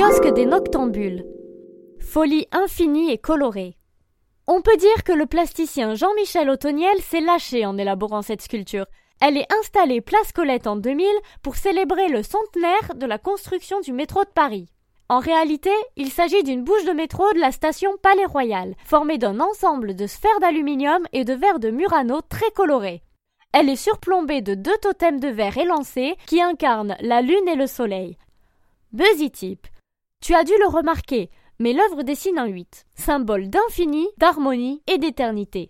kiosque des noctambules. Folie infinie et colorée. On peut dire que le plasticien Jean-Michel Autoniel s'est lâché en élaborant cette sculpture. Elle est installée place Colette en 2000 pour célébrer le centenaire de la construction du métro de Paris. En réalité, il s'agit d'une bouche de métro de la station Palais Royal, formée d'un ensemble de sphères d'aluminium et de verre de Murano très colorés. Elle est surplombée de deux totems de verre élancés qui incarnent la lune et le soleil. Buzzy Tip. Tu as dû le remarquer, mais l'œuvre dessine un 8, symbole d'infini, d'harmonie et d'éternité.